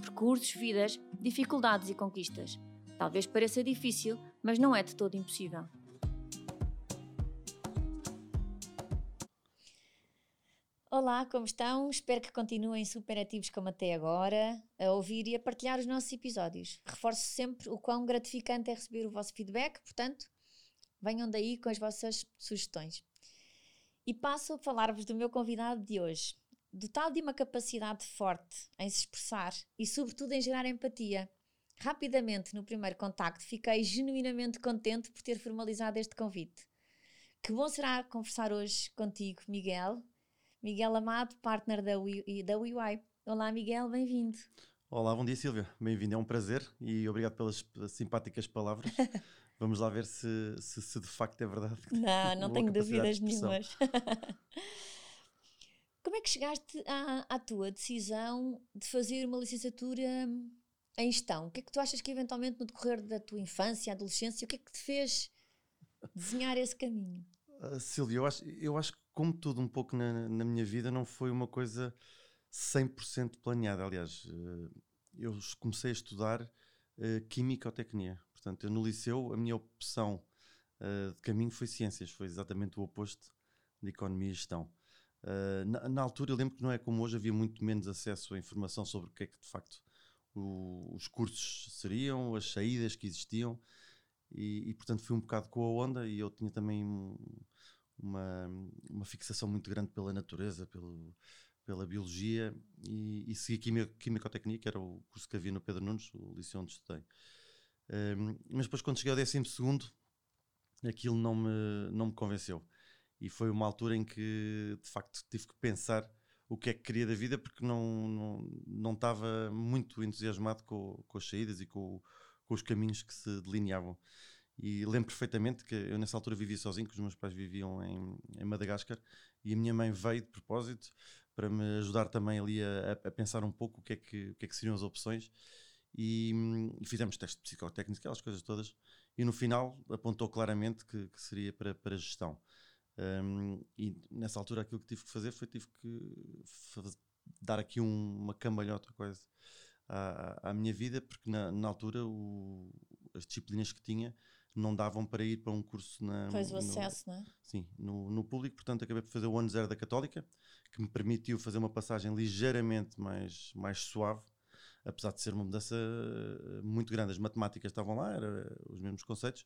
Percursos, vidas, dificuldades e conquistas. Talvez pareça difícil, mas não é de todo impossível. Olá, como estão? Espero que continuem super ativos como até agora, a ouvir e a partilhar os nossos episódios. Reforço sempre o quão gratificante é receber o vosso feedback, portanto, venham daí com as vossas sugestões. E passo a falar-vos do meu convidado de hoje, dotado de uma capacidade forte em se expressar e, sobretudo, em gerar empatia. Rapidamente, no primeiro contacto, fiquei genuinamente contente por ter formalizado este convite. Que bom será conversar hoje contigo, Miguel. Miguel Amado, partner da, UI, da UI. Olá, Miguel, bem-vindo. Olá, bom dia, Silvia. Bem-vindo, é um prazer e obrigado pelas simpáticas palavras. Vamos lá ver se, se, se de facto é verdade. Não, não tenho dúvidas nenhumas. Como é que chegaste à, à, tua decisão de fazer uma licenciatura em gestão? O que é que tu achas que eventualmente no decorrer da tua infância, adolescência, o que é que te fez desenhar esse caminho? Uh, Silvia, eu acho, eu acho que como tudo um pouco na, na minha vida, não foi uma coisa 100% planeada. Aliás, uh, eu comecei a estudar uh, Química ou Tecnia. Portanto, eu no liceu, a minha opção de caminho foi Ciências. Foi exatamente o oposto de Economia e Gestão. Na, na, altura, eu lembro que não é como hoje, havia muito menos acesso à informação sobre o que é que de facto o, os cursos seriam, as saídas que existiam. E, e, portanto fui um bocado com a onda e eu tinha também uma, uma fixação muito grande pela natureza, pelo, pela biologia e, e segui quimicotecnia, que era o curso que havia no Pedro Nunes, o liceu onde estudei. Um, mas depois quando cheguei ao 12 segundo aquilo não me, não me convenceu e foi uma altura em que de facto tive que pensar o que é que queria da vida porque não, não, não estava muito entusiasmado com, com as saídas e com, com os caminhos que se delineavam. E lembro perfeitamente que eu nessa altura vivia sozinho, que os meus pais viviam em, em Madagascar e a minha mãe veio de propósito para me ajudar também ali a, a pensar um pouco o que, é que, o que é que seriam as opções. E, e fizemos testes psicotécnicos, aquelas coisas todas. E no final apontou claramente que, que seria para, para gestão. Um, e nessa altura aquilo que tive que fazer foi tive que dar aqui um, uma cambalhota quase à, à minha vida, porque na, na altura o, as disciplinas que tinha não davam para ir para um curso na. Fez o acesso, no, não é? Sim, no, no público, portanto acabei por fazer o ano zero da Católica, que me permitiu fazer uma passagem ligeiramente mais, mais suave, apesar de ser uma mudança eh, muito grande. As matemáticas estavam lá, eram os mesmos conceitos,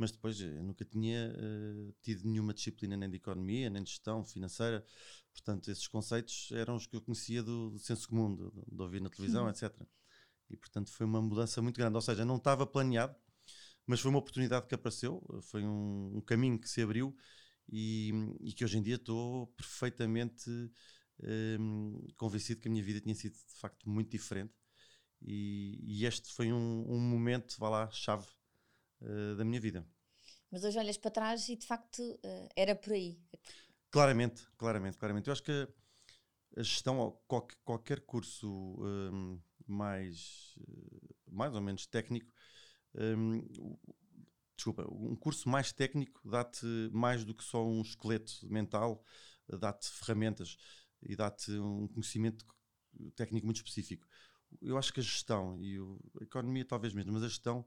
mas depois eu nunca tinha uh, tido nenhuma disciplina nem de economia, nem de gestão financeira, portanto esses conceitos eram os que eu conhecia do, do senso comum, de, de ouvir na televisão, hum. etc. E portanto foi uma mudança muito grande, ou seja, não estava planeado, mas foi uma oportunidade que apareceu, foi um, um caminho que se abriu e, e, que hoje em dia estou perfeitamente um, convencido que a minha vida tinha sido de facto muito diferente e, e este foi um, um, momento, vá lá, chave uh, da minha vida. Mas hoje olhas para trás e de facto uh, era por aí. Claramente, claramente, claramente. Eu acho que a gestão, qualquer, curso um, mais, eh, mais ou menos técnico, um, desculpa, um curso mais técnico dá-te mais do que só um esqueleto mental, dá-te ferramentas e dá-te um conhecimento técnico muito específico. Eu acho que a gestão e a economia talvez mesmo, mas a gestão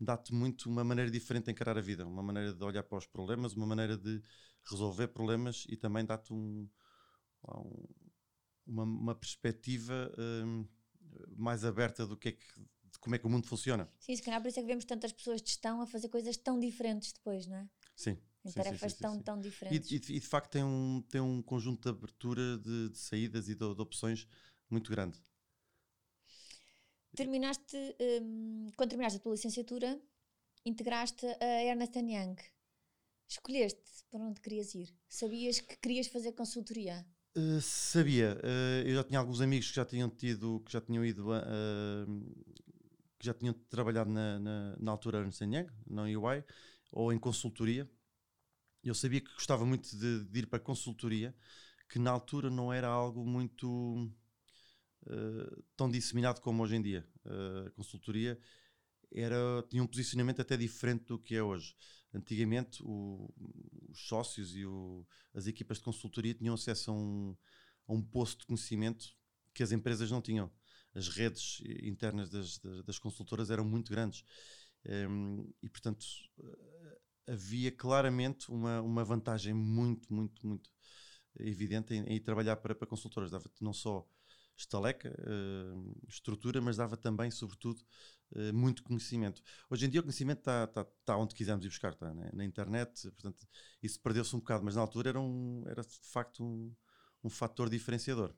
dá-te muito uma maneira diferente de encarar a vida, uma maneira de olhar para os problemas, uma maneira de resolver problemas e também dá-te um, um, uma, uma, perspectiva um, mais aberta do que é que de como é que o mundo funciona. Sim, se calhar por isso é que vemos tantas pessoas de gestão a fazer coisas tão diferentes depois, não é? Sim. Em sim, tarefas sim, sim, tão, tão diferentes. E, e, e, de facto tem um, tem um conjunto de abertura de, de saídas e de, de, opções muito grande. Terminaste, um, quando terminaste a tua licenciatura, integraste a Ernest Young. Escolheste para onde querias ir? Sabias que querias fazer consultoria? Uh, sabia. Uh, eu já tinha alguns amigos que já tinham tido, que já tinham ido uh, que já tinham trabalhado na, na, na altura Ernst Young, na UI, ou em consultoria. Eu sabia que gostava muito de, de ir para consultoria, que na altura não era algo muito uh, tão disseminado como hoje em dia. Uh, a consultoria era, tinha um posicionamento até diferente do que é hoje. Antigamente, o, os sócios e o, as equipas de consultoria tinham acesso a um, a um de conhecimento que as empresas não tinham. As redes internas das, das, das consultoras eram muito grandes. Um, e, portanto, havia claramente uma, uma vantagem muito, muito, muito evidente em, em trabalhar para, para consultoras. Dava-te não só estaleca, uh, estrutura, mas dava também, sobretudo, uh, muito conhecimento. Hoje em dia o conhecimento está tá, tá onde quisermos ir buscar, está né? na internet, portanto, isso perdeu-se um bocado, mas na altura era, um, era de facto um, um fator diferenciador.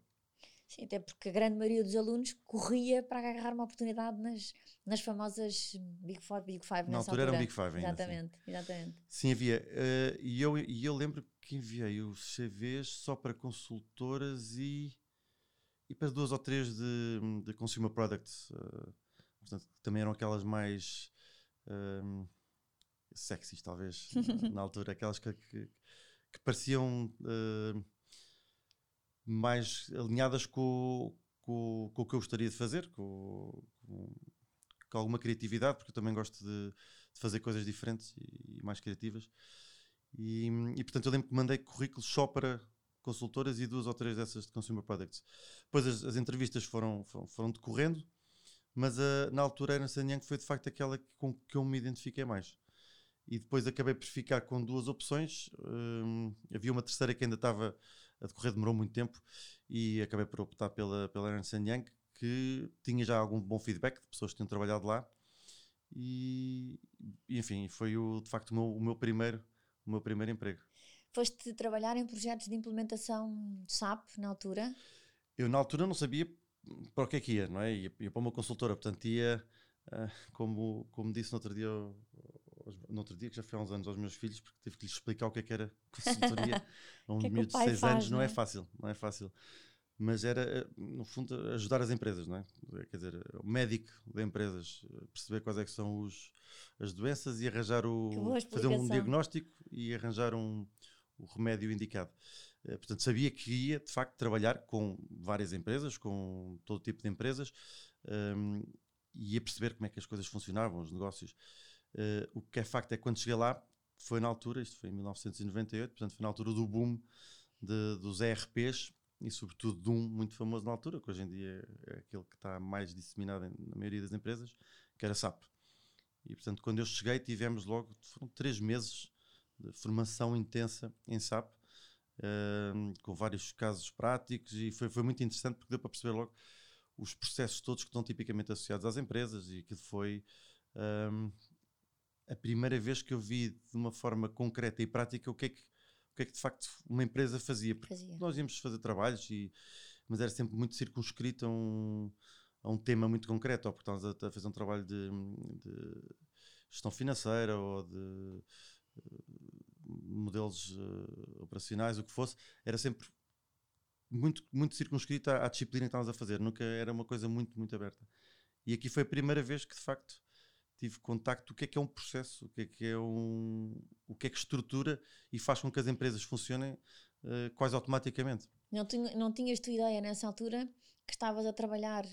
Sim, até porque a grande maioria dos alunos corria para agarrar uma oportunidade nas, nas famosas Big Four, Big Five. Na altura, altura. era um Big Five ainda. Exatamente, assim. exatamente. Sim, havia. Uh, e, eu, e eu lembro que enviei os CVs só para consultoras e, e para duas ou três de, de consumer products. Uh, portanto, também eram aquelas mais um, ehm, sexys, talvez, na altura, aquelas que, que, que pareciam. Uh, mais alinhadas com, com, com, o que eu gostaria de fazer, com, com, com alguma criatividade, porque eu também gosto de, de fazer coisas diferentes e, e mais criativas. E, e, portanto eu lembro que mandei currículos só para consultoras e duas ou três dessas de consumer products. Depois as, as entrevistas foram, foram, foram, decorrendo, mas a, na altura a Ernst Young foi de facto aquela com que eu me identifiquei mais. E depois acabei por ficar com duas opções. Hum, havia uma terceira que ainda estava a decorrer demorou muito tempo e acabei por optar pela, pela Ernst Young, que tinha já algum bom feedback de pessoas que tinham trabalhado lá. E, enfim, foi o, de facto o meu, o meu, primeiro, o meu primeiro emprego. Foste trabalhar em projetos de implementação de SAP na altura? Eu na altura não sabia para o que é que ia, não é? Ia, ia para uma consultora, portanto ia, uh, como, como disse no outro dia no outro dia, que já foi há uns anos aos meus filhos, porque tive que lhes explicar o que é que era consultoria a um é miúdo de 6 anos, não é? é fácil, não é fácil. Mas era, eh, no fundo, ajudar as empresas, não é? Quer dizer, o médico de empresas, perceber quais é que são os, as doenças e arranjar o. fazer um diagnóstico e arranjar um, o remédio indicado. Eh, portanto, sabia que ia, de facto, trabalhar com várias empresas, com todo tipo de empresas, um, ehm, e ia perceber como é que as coisas funcionavam, os negócios. Uh, o que é facto é que quando cheguei lá, foi na altura, isto foi em 1998, portanto foi na altura do boom de, dos ERPs e sobretudo de um muito famoso na altura, que hoje em dia é aquele que está mais disseminado na maioria das empresas, que era SAP. E portanto quando eu cheguei tivemos logo, foram três meses de formação intensa em SAP, uh, com vários casos práticos e foi, foi muito interessante porque deu para perceber logo os processos todos que estão tipicamente associados às empresas e aquilo foi um, a primeira vez que eu vi de uma forma concreta e prática o que é que, o que, é que de facto uma empresa fazia. Porque fazia. nós íamos fazer trabalhos, e, mas era sempre muito circunscrito a um, a um tema muito concreto, ou porque estávamos a, a fazer um trabalho de, de, gestão financeira ou de modelos uh, operacionais, o que fosse, era sempre muito, muito circunscrito à, disciplina que estávamos a fazer, nunca era uma coisa muito, muito aberta. E aqui foi a primeira vez que de facto tive contacto o que é que é um processo, o que é que é um, o que é que estrutura e faz com que as empresas funcionem uh, quase automaticamente. Não tinhas tu ideia nessa altura que estavas a trabalhar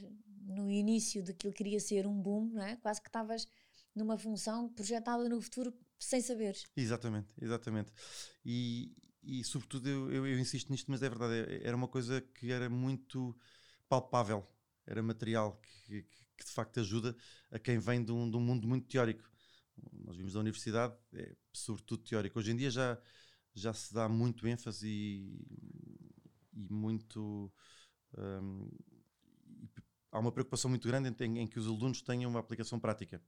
no início daquilo que queria ser um boom, não é? Quase que estavas numa função projetada no futuro sem saberes. Exatamente, exatamente. E, e sobretudo eu, eu, eu, insisto nisto, mas é verdade, é, era uma coisa que era muito palpável, era material que, que que de facto ajuda a quem vem de um, de um mundo muito teórico. Nós vimos da universidade, é sobretudo teórico. Hoje em dia já, já se dá muito ênfase e, e muito. Um, há uma preocupação muito grande em, em, que os alunos tenham uma aplicação prática.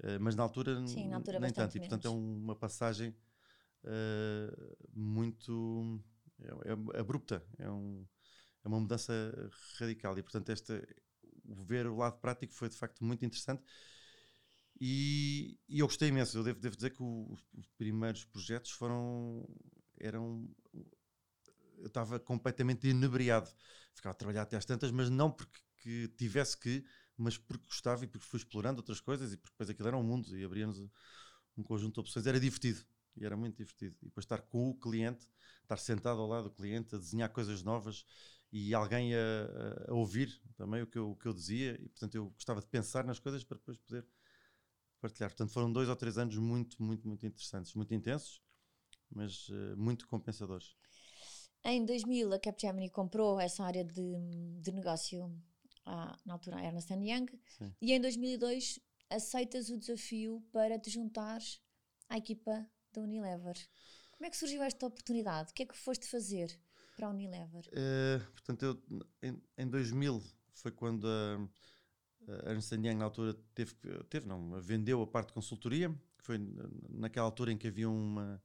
Uh, mas na altura, Sim, na altura nem tanto. Menos. E portanto é uma passagem uh, muito é, é abrupta. É, um, é uma mudança radical. E portanto esta ver o lado prático foi de facto muito interessante. E, e eu gostei imenso. Eu devo, devo dizer que o, os primeiros projetos foram. eram. Eu estava completamente inebriado. Ficava a trabalhar até às tantas, mas não porque tivesse que, mas porque gostava e porque fui explorando outras coisas e porque depois aquilo era um mundo e abria-nos um conjunto de opções. Era divertido e era muito divertido. E depois estar com o cliente, estar sentado ao lado do cliente, a desenhar coisas novas e alguém a, a ouvir também o que, eu, o que eu dizia. E portanto eu gostava de pensar nas coisas para depois poder partilhar. Portanto foram dois ou três anos muito, muito, muito interessantes, muito intensos, mas uh, muito compensadores. Em 2000 a Capgemini comprou essa área de, de negócio à, na altura a Ernst Young Sim. e em 2002 aceitas o desafio para te juntares à equipa da Unilever. Como é que surgiu esta oportunidade? O que é que foste fazer para a Unilever? Uh, portanto, eu, em, em 2000 foi quando a, a Ernst Young na altura teve, teve não, vendeu a parte de consultoria, que foi naquela altura em que havia uma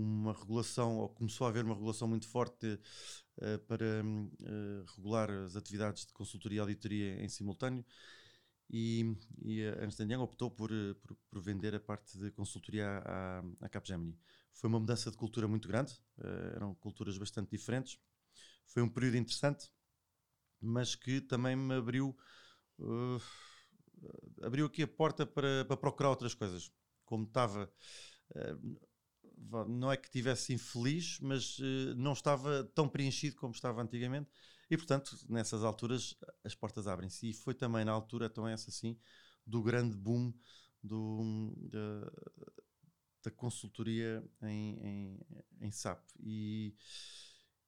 uma regulação, ou começou a haver uma regulação muito forte uh, para uh, regular as atividades de consultoria e auditoria em simultâneo, e, e a Ernst Young optou por, eh, por, por, vender a parte de consultoria à, à Capgemini. Foi uma mudança de cultura muito grande, uh, eram culturas bastante diferentes. Foi um período interessante, mas que também me abriu abriu aqui a porta para, para procurar outras coisas. Como estava, não é que estivesse infeliz, mas não estava tão preenchido como estava antigamente e, portanto, nessas alturas as portas abrem-se. E foi também na altura, então essa sim, do grande boom do, da, da consultoria em, em, em SAP. E,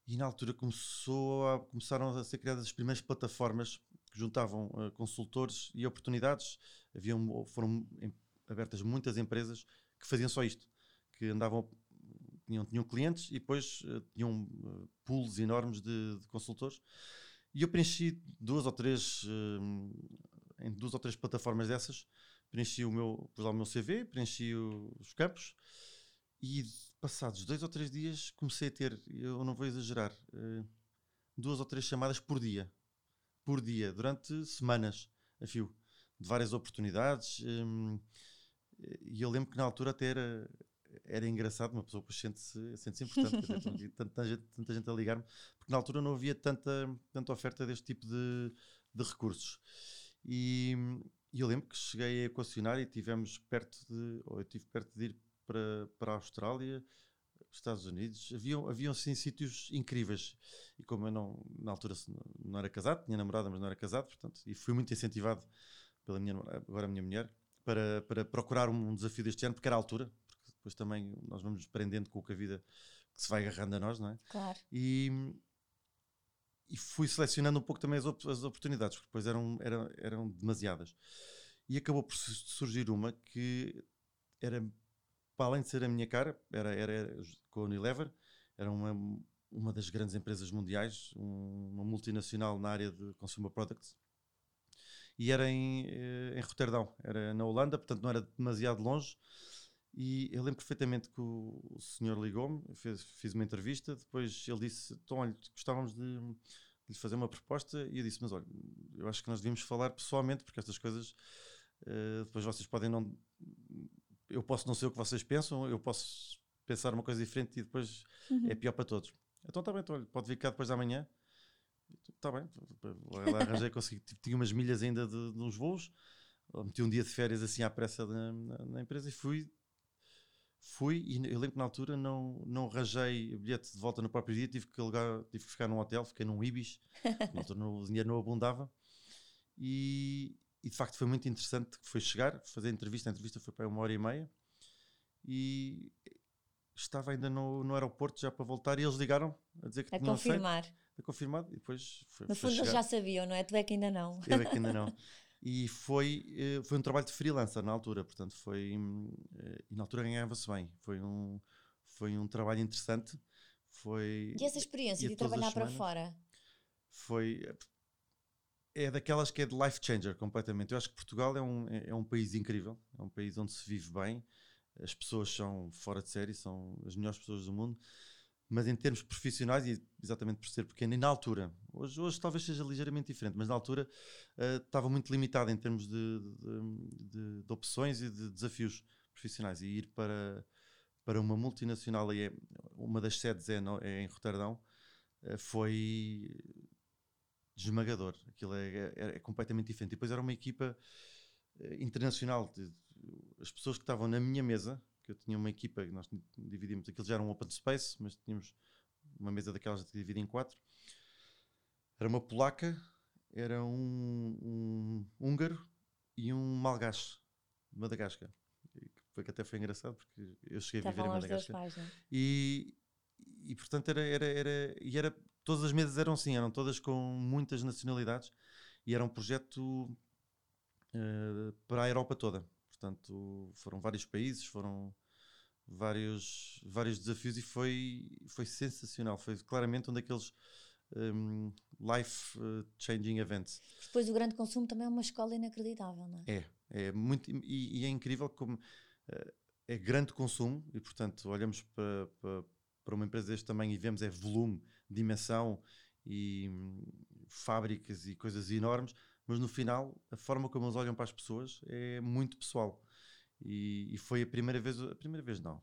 e na altura começou a, começaram a ser criadas as primeiras plataformas que juntavam uh, consultores e oportunidades. Haviam, foram abertas muitas empresas que faziam só isto, que andavam tinham, tinham clientes e depois uh, tinham uh, pools enormes de, de, consultores. E eu preenchi duas ou três, uh, em duas ou três plataformas dessas, preenchi o meu, pus lá o meu CV, preenchi o, os campos e passados dois ou três dias comecei a ter, eu não vou exagerar, duas ou três chamadas por dia. Por dia, durante semanas a fio, de várias oportunidades. E eu lembro que na altura até era, era engraçado, uma pessoa sente-se sente importante, tanta, gente, tanta gente a ligar-me, porque na altura não havia tanta, tanta oferta deste tipo de, de recursos. E, e, eu lembro que cheguei a equacionar e tivemos perto de, ou eu tive perto de ir para, para a Austrália, Estados Unidos, haviam, haviam sim sítios incríveis. E como eu não, na altura não era casado, tinha namorada, mas não era casado, portanto, e fui muito incentivado pela minha, agora minha mulher, para, para procurar um desafio deste ano, porque era a altura, depois também nós vamos nos prendendo com o que a vida que se vai agarrando a nós, não é? Claro. E, e fui selecionando um pouco também as, op as oportunidades, porque depois eram, eram, eram demasiadas. E acabou por surgir uma que era, para além de ser a minha cara, era, era, era com a Unilever, era uma, uma das grandes empresas mundiais, um, uma multinacional na área de consumer products. E era em, eh, em Roterdão, era na Holanda, portanto não era demasiado longe e eu lembro perfeitamente que o, senhor ligou-me, fiz uma entrevista, depois ele disse: Então, olha, gostávamos de, de lhe fazer uma proposta. E eu disse: Mas olha, eu acho que nós devíamos falar pessoalmente, porque estas coisas uh, depois vocês podem não. Eu posso não ser o que vocês pensam, eu posso pensar uma coisa diferente e depois uhum. é pior para todos. Então está bem, então, olha, pode vir cá depois da manhã. Está bem, lá arranjei, consegui. Tinha umas milhas ainda de, de uns voos, meti um dia de férias assim à pressa na, na, na empresa e fui fui e eu lembro que na altura não, não rajei bilhete de volta no próprio dia, tive que, alugar, tive que ficar num hotel, fiquei num Ibis, na altura o dinheiro não abundava e, e, de facto foi muito interessante que foi chegar, fazer a entrevista, a entrevista foi para uma hora e meia e estava ainda no, no aeroporto já para voltar e eles ligaram a dizer que a tinham confirmar. Feito, a confirmado e depois foi, No fundo eles já sabiam, não é? Tu é que ainda não. Eu é que ainda não. e foi, eh, foi um trabalho de freelancer na altura, portanto foi eh, e na altura ganhava-se bem, foi um, foi um trabalho interessante. Foi, e essa experiência de trabalhar para fora? Foi é daquelas que é de life changer completamente. Eu acho que Portugal é um, é, é um país incrível, é um país onde se vive bem, as pessoas são fora de série, são as melhores pessoas do mundo mas em termos profissionais, e exatamente por ser pequeno, e na altura, hoje, hoje talvez seja ligeiramente diferente, mas na altura uh, estava muito limitado em termos de, de, de, de, opções e de desafios profissionais. E ir para, para uma multinacional, e é, uma das sedes é, no, é em Roterdão, uh, foi esmagador. Aquilo é, é, é, completamente diferente. E depois era uma equipa uh, internacional. As pessoas que estavam na minha mesa, que eu tinha uma equipa, nós dividimos, aquilo já era um open space, mas tínhamos uma mesa daquelas dividida em quatro. Era uma polaca, era um, um húngaro e um malgache de Madagascar. Foi que até foi engraçado porque eu cheguei a viver em Madagascar. É? e, e portanto era, era, era, e era todas as mesas eram assim, eram todas com muitas nacionalidades e era um projeto uh, para a Europa toda. Portanto, foram vários países, foram vários, vários desafios e foi, foi sensacional. Foi claramente um daqueles um, life-changing events. Depois, o grande consumo também é uma escola inacreditável, não é? É, é muito, e, e é incrível como uh, é grande consumo e, portanto, olhamos para, para, para uma empresa deste tamanho e vemos é volume, dimensão e hum, fábricas e coisas enormes, mas no final a forma como eles olham para as pessoas é muito pessoal. E, e foi a primeira vez, a primeira vez não,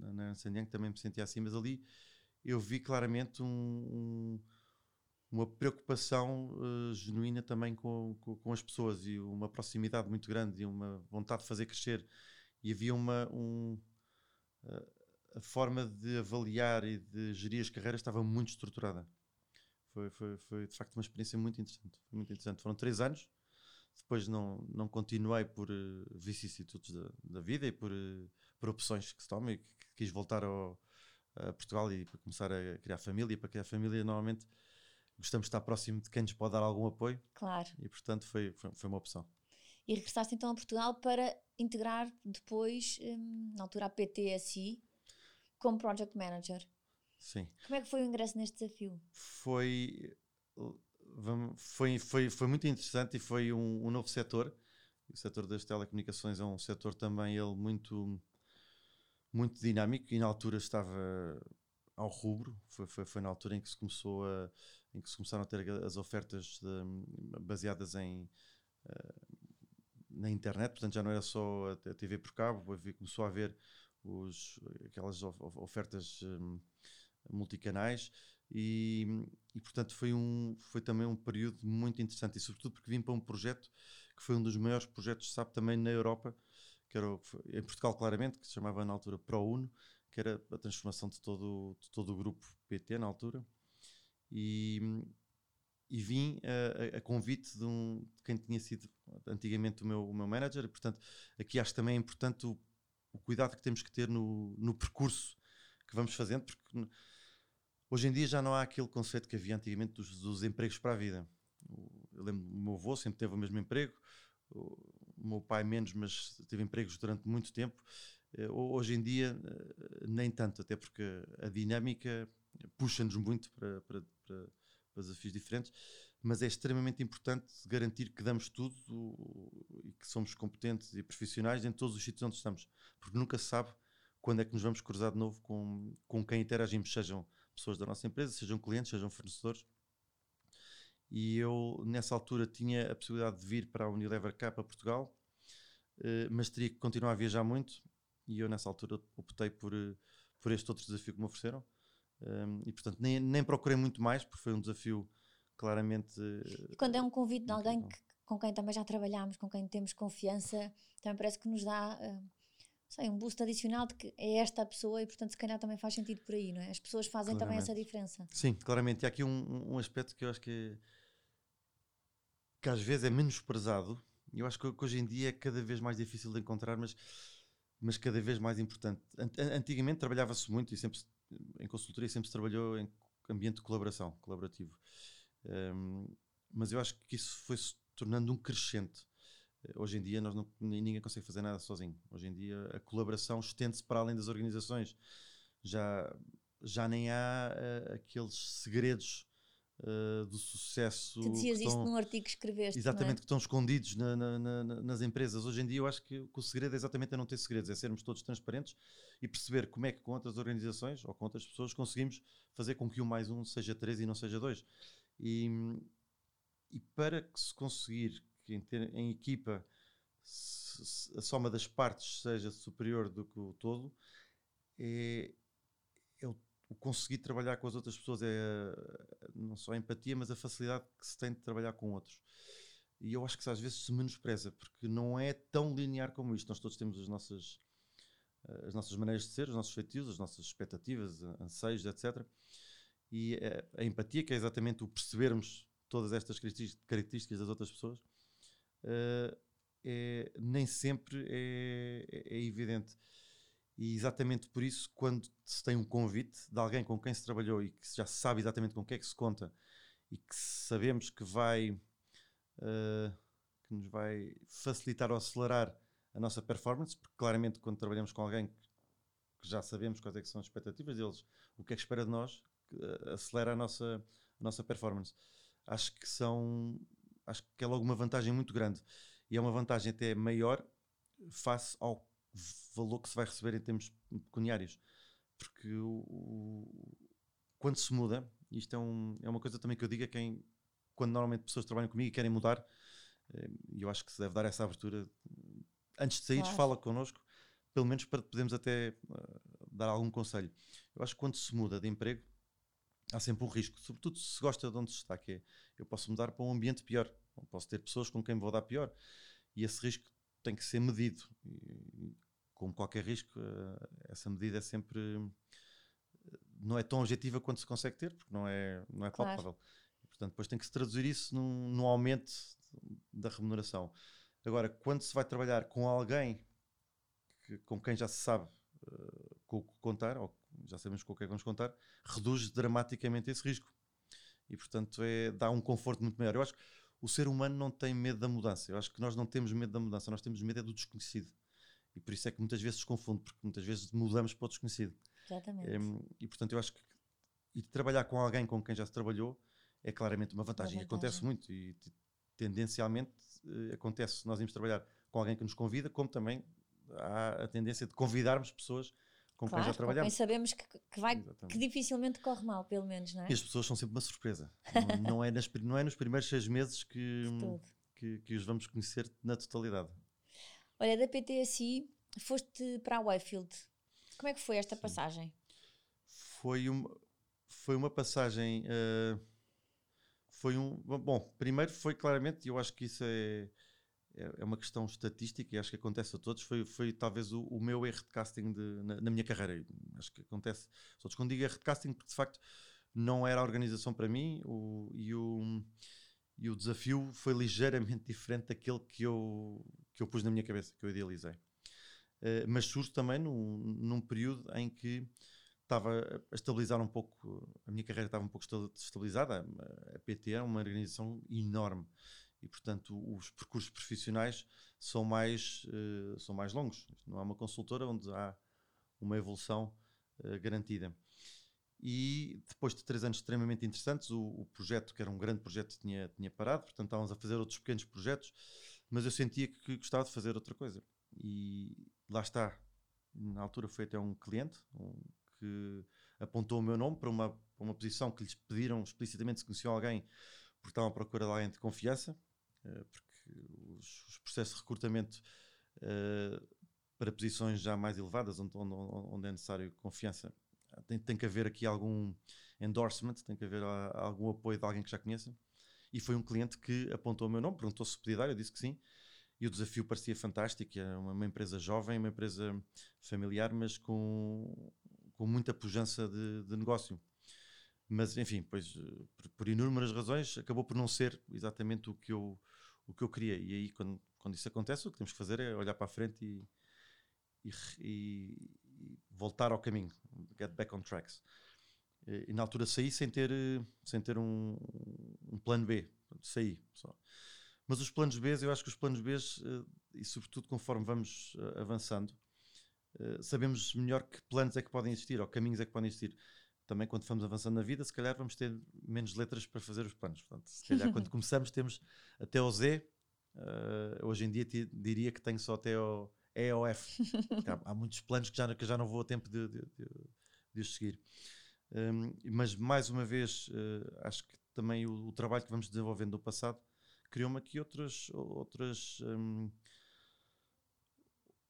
na, na Young também me sentia assim, mas ali eu vi claramente um, um, uma preocupação uh, genuína também com, com, com, as pessoas e uma proximidade muito grande e uma vontade de fazer crescer. E havia uma. Um, uh, a forma de avaliar e de gerir as carreiras estava muito estruturada. Foi, foi, foi de facto uma experiência muito interessante. muito interessante. Foram três anos. Depois não, não continuei por uh, vicissitudes da, da vida e por, uh, por opções que se tomam e que, que quis voltar ao, a Portugal e para começar a criar família. Para criar família, normalmente gostamos de estar próximo de quem nos pode dar algum apoio. Claro. E portanto foi, foi, foi uma opção. E regressaste então a Portugal para integrar depois, hum, na altura, a PTSI como Project Manager. Sim. Como é que foi o ingresso neste desafio? Foi, foi, foi, foi muito interessante e foi um, um novo setor. O setor das telecomunicações é um setor também ele muito muito dinâmico e na altura estava ao rubro, foi, foi, foi na altura em que se começou a, em que se começaram a ter as ofertas de, baseadas em uh, na internet, portanto já não era só a, TV por cabo, começou a haver os, aquelas ofertas um, multicanais e, e, portanto foi, um, foi também um período muito interessante e sobretudo porque vim para um projeto que foi um dos maiores projetos SAP também na Europa que era em Portugal claramente, que se chamava na altura ProUno, que era a transformação de todo, de todo o grupo PT na altura. E, e vim a, a, a convite de, um, de, quem tinha sido antigamente o meu, o meu manager. E, portanto, aqui acho também é importante o, o cuidado que temos que ter no, no percurso que vamos fazendo, porque hoje em dia já não há aquele conceito que havia antigamente dos, dos empregos para a vida. Eu lembro, o meu avô sempre teve o mesmo emprego, o meu pai menos, mas teve empregos durante muito tempo. Eh, hoje em dia, eh, nem tanto, até porque a dinâmica puxa-nos muito para, para, para, desafios diferentes, mas é extremamente importante garantir que damos tudo e que somos competentes e profissionais em todos os sítios onde estamos, porque nunca se sabe quando é que nos vamos cruzar de novo com, com quem interagimos, sejam pessoas da nossa empresa, sejam clientes, sejam fornecedores. E eu nessa altura tinha a possibilidade de vir para a Unilever cá para Portugal, uh, mas teria que continuar a viajar muito. E eu nessa altura optei por, uh, por este outro desafio que me ofereceram. Ehm, e portanto nem, nem procurei muito mais porque foi um desafio claramente... Uh, e quando é um convite de alguém que, com quem também já trabalhamos, com quem temos confiança, também parece que nos dá sei, um boost adicional de que é esta a pessoa e, portanto, se calhar também faz sentido por aí, não é? As pessoas fazem claramente. também essa diferença. Sim, claramente. E há aqui um, um aspecto que eu acho que que às vezes é menosprezado, e eu acho que, hoje em dia é cada vez mais difícil de encontrar, mas, mas cada vez mais importante. Antigamente trabalhava-se muito e sempre em consultoria sempre se trabalhou em ambiente de colaboração, colaborativo. Um, mas eu acho que isso foi se tornando um crescente. Hoje em dia nós não, ninguém consegue fazer nada sozinho. Hoje em dia a colaboração estende-se para além das organizações. Já, já nem há uh, aqueles segredos uh, do sucesso. Tu dizias estão, isto num artigo que escreveste. Exatamente, é? que estão escondidos na, na, na, nas empresas. Hoje em dia eu acho que, que, o segredo é exatamente não ter segredos, é sermos todos transparentes e perceber como é que com outras organizações ou com outras pessoas conseguimos fazer com que um mais um seja três e não seja dois. E, e para que se conseguir em, ter, em equipa a soma das partes seja superior do que o todo, é, é o conseguir trabalhar com as outras pessoas é não só a empatia, mas a facilidade que se tem de trabalhar com outros. E eu acho que às vezes se menospreza, porque não é tão linear como isto. Nós todos temos as nossas, eh, as nossas maneiras de ser, os nossos feitios, as nossas expectativas, anseios, etc. E a, a empatia, que é exatamente o percebermos todas estas características das outras pessoas, uh, é, nem sempre é, é, é, evidente. E exatamente por isso, quando se tem um convite de alguém com quem se trabalhou e que já sabe exatamente com o que é que se conta e que sabemos que vai uh, que nos vai facilitar ou acelerar a nossa performance, porque claramente quando trabalhamos com alguém que já sabemos quais é são as expectativas deles, o que é que espera de nós, uh, acelera a nossa, a nossa performance. Acho que são acho que é logo uma vantagem muito grande e é uma vantagem até maior face ao valor que se vai receber em termos pecuniários. Porque o, o, quando se muda, isto é, um, é uma coisa também que eu digo a quem, quando normalmente pessoas trabalham comigo e querem mudar, eh, e eu acho que se deve dar essa abertura. Antes de sair, claro. fala connosco, pelo menos para podermos até uh, dar algum conselho. Eu acho que quando se muda de emprego, há sempre um risco, sobretudo se gosta de onde se está, que é eu posso mudar para um ambiente pior, posso ter pessoas com quem me vou dar pior, e esse risco tem que ser medido. E, como qualquer risco, uh, essa medida é sempre não é tão objetiva quanto se consegue ter, porque não é, não é palpável. Claro. Portanto, depois tem que se traduzir isso num, num aumento da remuneração. Agora, quando se vai trabalhar com alguém que, com quem já se sabe uh, com o que contar, ou já sabemos com o que é que vamos contar, reduz dramaticamente esse risco. E, portanto, é, dá um conforto muito maior. Eu acho que o ser humano não tem medo da mudança. Eu acho que nós não temos medo da mudança, nós temos medo é do desconhecido. E por isso é que muitas vezes se confunde, porque muitas vezes mudamos para o desconhecido. Exatamente. E portanto, eu acho que e trabalhar com alguém com quem já se trabalhou é claramente uma vantagem. Uma vantagem. Acontece muito e tendencialmente uh, acontece nós irmos trabalhar com alguém que nos convida, como também há a tendência de convidarmos pessoas com claro, quem já trabalhamos. Com quem sabemos que, que, vai, que dificilmente corre mal, pelo menos, não é? E as pessoas são sempre uma surpresa. não, não, é nas, não é nos primeiros seis meses que, que, que, os vamos conhecer na totalidade. Olha, da PTSI foste para a Wayfield. Como é que foi esta Sim. passagem? Foi uma, foi uma passagem. Uh, foi um. Bom, primeiro foi claramente, e eu acho que isso é, é, é uma questão estatística e acho que acontece a todos. Foi, foi talvez o, o meu erro de casting de, na, na, minha carreira. Acho que acontece. Só quando digo erro de casting, porque de facto não era a organização para mim o, e, o, e o desafio foi ligeiramente diferente daquele que eu, que eu pus na minha cabeça, que eu idealizei. Uh, mas surge também num, num período em que estava a estabilizar um pouco, a minha carreira estava um pouco estabilizada. A PT é uma organização enorme e, portanto, os percursos profissionais são mais, uh, são mais longos. Não há uma consultora onde há uma evolução uh, garantida. E depois de três anos extremamente interessantes, o, o, projeto, que era um grande projeto, tinha, tinha parado, portanto estávamos a fazer outros pequenos projetos, mas eu sentia que gostava de fazer outra coisa. E lá está. Na altura foi até um cliente, um que apontou o meu nome para uma, para uma posição que lhes pediram explicitamente se conheciam alguém, porque estavam à procura de alguém de confiança, porque os, os, processos de recrutamento uh, para posições já mais elevadas, onde, onde, onde é necessário confiança, tem, tem, que haver aqui algum endorsement, tem que haver ah, algum apoio de alguém que já conheça. E foi um cliente que apontou o meu nome, perguntou se podia dar, eu disse que sim. E o desafio parecia fantástico, é uma, uma empresa jovem, uma empresa familiar, mas com com muita pujança de, de negócio. Mas, enfim, pois, eh, por, por, inúmeras razões, acabou por não ser exatamente o que eu, o que eu queria. E aí, quando, quando isso acontece, o que temos que fazer é olhar para a frente e, e, e, e voltar ao caminho, get back on tracks. E, e, na altura saí sem ter, sem ter um, um plano B, saí só. Mas os planos B, eu acho que os planos B, eh, e sobretudo conforme vamos eh, avançando, eh, sabemos melhor que planos é que podem existir ou caminhos é que podem existir. Também quando vamos avançando na vida, se calhar vamos ter menos letras para fazer os planos. Portanto, se calhar quando começamos temos até o Z. Uh, hoje em dia diria que tenho só até o E ou F. há, há, muitos planos que já, que já não vou a tempo de, de, de, de os seguir. Um, mas mais uma vez, uh, acho que também o, o, trabalho que vamos desenvolvendo no passado criou-me aqui outras, outras um,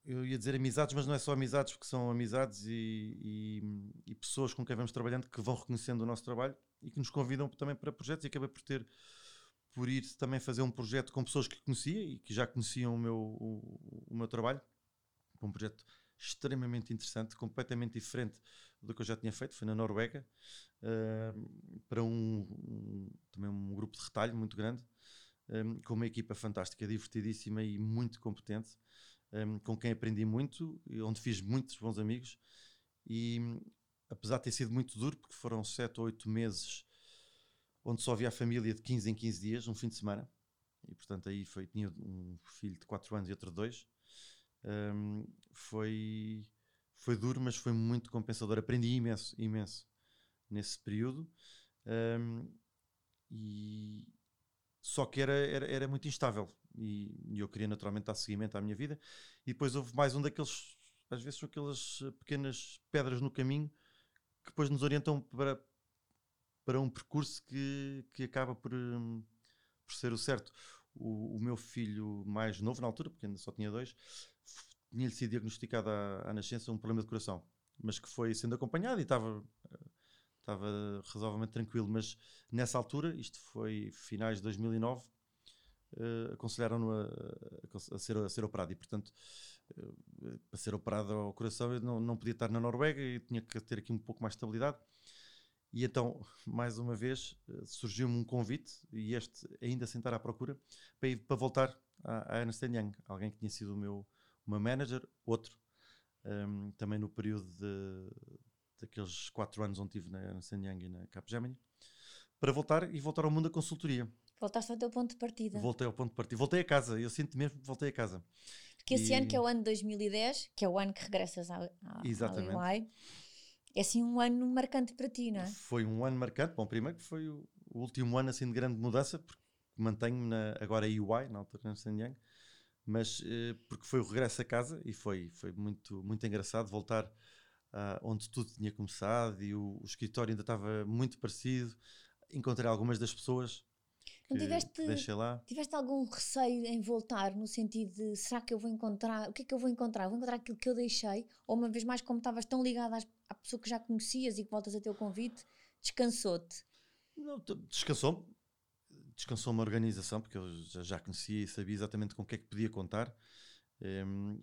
eu ia dizer amizades, mas não é só amizades, porque são amizades e, e, e, pessoas com quem vamos trabalhando que vão reconhecendo o nosso trabalho e que nos convidam também para projetos. E acabei por ter, por ir também fazer um projeto com pessoas que conhecia e que já conheciam o meu, o, o meu trabalho. Um projeto extremamente interessante, completamente diferente do que eu já tinha feito. Foi na Noruega, uh, para um, um, também um grupo de retalho muito grande, um, com uma equipa fantástica, divertidíssima e muito competente um, com quem aprendi muito, onde fiz muitos bons amigos. E apesar de ter sido muito duro, porque foram 7 ou 8 meses onde só havia a família de 15 em 15 dias, um fim de semana, e portanto aí foi, tinha um filho de 4 anos e outro de 2. Um, foi, foi duro, mas foi muito compensador. Aprendi imenso, imenso nesse período. Um, e só que era, era, era muito instável e, e, eu queria naturalmente dar seguimento à minha vida. E depois houve mais um daqueles, às vezes são aquelas eh, pequenas pedras no caminho que depois nos orientam para, para um percurso que, que acaba por, hum, por ser o certo. O, o, meu filho mais novo, na altura, porque ainda só tinha dois, tinha-lhe sido diagnosticado à, à nascença um problema de coração, mas que foi sendo acompanhado e estava estava razoavelmente tranquilo, mas nessa altura, isto foi finais de 2009, uh, aconselharam-no a, a, ser, a ser operado e, portanto, uh, para ser operado ao coração eu não, não podia estar na Noruega e tinha que ter aqui um pouco mais de estabilidade. E então, mais uma vez, uh, surgiu-me um convite, e este ainda sentar à procura, para, ir, para voltar à, à Ernst Young, alguém que tinha sido o meu, meu manager, outro, um, ehm, também no período de, daqueles quatro anos onde estive na Ernst Young e na Capgemini, para voltar e voltar ao mundo da consultoria. Voltaste ao teu ponto de partida. Voltei ao ponto de partida. Voltei a casa. Eu sinto mesmo que voltei a casa. Porque esse e... ano que é o ano de 2010, que é o ano que regressas ao, ao, Exatamente. ao é assim um ano marcante para ti, não é? Foi um ano marcante. Bom, primeiro que foi o, o último ano assim de grande mudança, porque mantenho-me na, agora a UI, na altura na Young, mas eh, porque foi o regresso a casa e foi, foi muito, muito engraçado voltar uh, onde tudo tinha começado e o, o escritório ainda estava muito parecido. Encontrei algumas das pessoas não tiveste, deixa lá. tiveste algum receio em voltar, no sentido de será que eu vou encontrar, o que é que eu vou encontrar? Vou encontrar aquilo que eu deixei? Ou uma vez mais, como estavas tão ligado à pessoa que já conhecias e que voltas a ter o convite, descansou-te? Não, descansou-me. Descansou-me a organização, porque eu já, já, conhecia e sabia exatamente com o que é que podia contar. Um, ehm,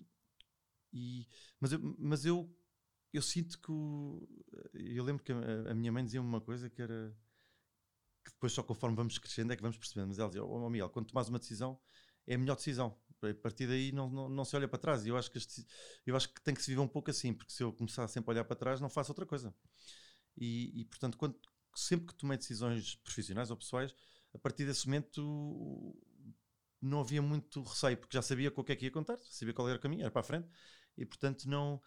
e, mas eu, mas eu, eu sinto que. O, eu lembro que a, a minha mãe dizia uma coisa que era que depois só conforme vamos crescendo é que vamos percebendo. Mas ela dizia, oh, Miguel, quando tomas uma decisão, é a melhor decisão. A partir daí não, não, não se olha para trás. E eu acho, que eu acho que tem que se viver um pouco assim, porque se eu começar sempre a olhar para trás, não faço outra coisa. E, e portanto, quando, sempre que tomei decisões profissionais ou pessoais, a partir desse momento não havia muito receio, porque já sabia com o que é que ia contar, sabia qual era o caminho, era para a frente, e portanto não,